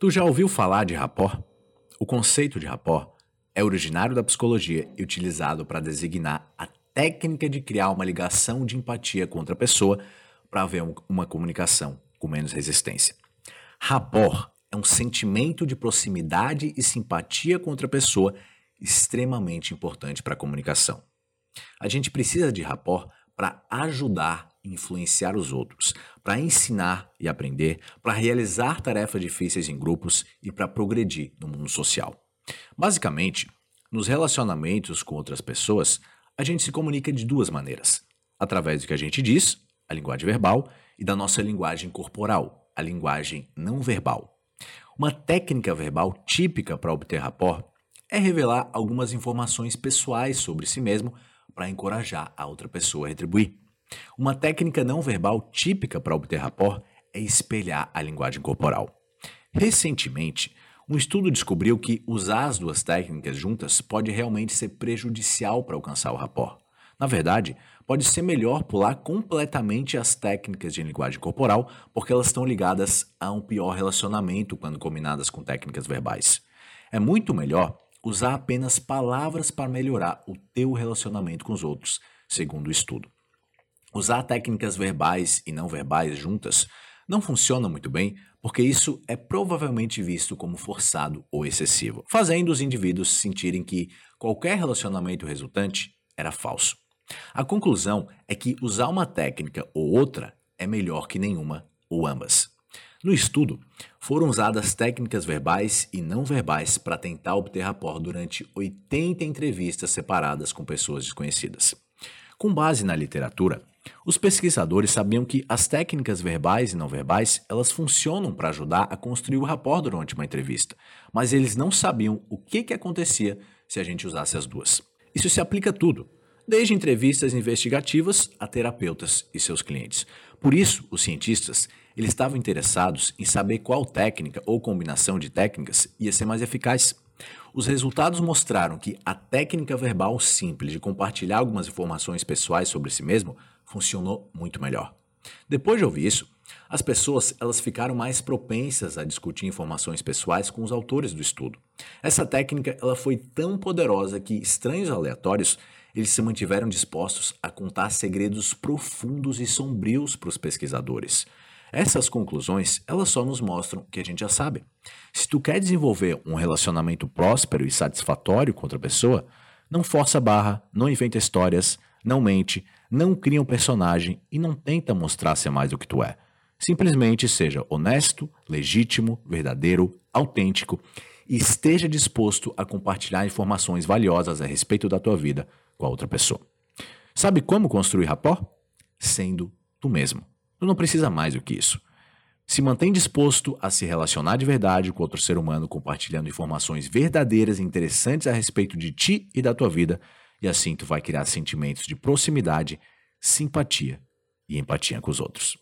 Tu já ouviu falar de rapport? O conceito de rapport é originário da psicologia e utilizado para designar a técnica de criar uma ligação de empatia com outra pessoa para haver uma comunicação com menos resistência. Rapport é um sentimento de proximidade e simpatia com outra pessoa extremamente importante para a comunicação. A gente precisa de rapport para ajudar influenciar os outros, para ensinar e aprender, para realizar tarefas difíceis em grupos e para progredir no mundo social. Basicamente, nos relacionamentos com outras pessoas, a gente se comunica de duas maneiras: através do que a gente diz, a linguagem verbal, e da nossa linguagem corporal, a linguagem não verbal. Uma técnica verbal típica para obter rapport é revelar algumas informações pessoais sobre si mesmo para encorajar a outra pessoa a retribuir. Uma técnica não verbal típica para obter rapport é espelhar a linguagem corporal. Recentemente, um estudo descobriu que usar as duas técnicas juntas pode realmente ser prejudicial para alcançar o rapport. Na verdade, pode ser melhor pular completamente as técnicas de linguagem corporal, porque elas estão ligadas a um pior relacionamento quando combinadas com técnicas verbais. É muito melhor usar apenas palavras para melhorar o teu relacionamento com os outros, segundo o estudo. Usar técnicas verbais e não verbais juntas não funciona muito bem, porque isso é provavelmente visto como forçado ou excessivo, fazendo os indivíduos sentirem que qualquer relacionamento resultante era falso. A conclusão é que usar uma técnica ou outra é melhor que nenhuma ou ambas. No estudo, foram usadas técnicas verbais e não verbais para tentar obter rapport durante 80 entrevistas separadas com pessoas desconhecidas. Com base na literatura, os pesquisadores sabiam que as técnicas verbais e não verbais, elas funcionam para ajudar a construir o rapport durante uma entrevista, mas eles não sabiam o que, que acontecia se a gente usasse as duas. Isso se aplica a tudo, desde entrevistas investigativas a terapeutas e seus clientes. Por isso, os cientistas eles estavam interessados em saber qual técnica ou combinação de técnicas ia ser mais eficaz. Os resultados mostraram que a técnica verbal simples de compartilhar algumas informações pessoais sobre si mesmo funcionou muito melhor. Depois de ouvir isso, as pessoas elas ficaram mais propensas a discutir informações pessoais com os autores do estudo. Essa técnica ela foi tão poderosa que estranhos aleatórios eles se mantiveram dispostos a contar segredos profundos e sombrios para os pesquisadores. Essas conclusões, elas só nos mostram o que a gente já sabe. Se tu quer desenvolver um relacionamento próspero e satisfatório com outra pessoa, não força a barra, não inventa histórias, não mente, não cria um personagem e não tenta mostrar ser mais do que tu é. Simplesmente seja honesto, legítimo, verdadeiro, autêntico e esteja disposto a compartilhar informações valiosas a respeito da tua vida com a outra pessoa. Sabe como construir rapport? Sendo tu mesmo. Tu não precisa mais do que isso. Se mantém disposto a se relacionar de verdade com outro ser humano, compartilhando informações verdadeiras e interessantes a respeito de ti e da tua vida, e assim tu vai criar sentimentos de proximidade, simpatia e empatia com os outros.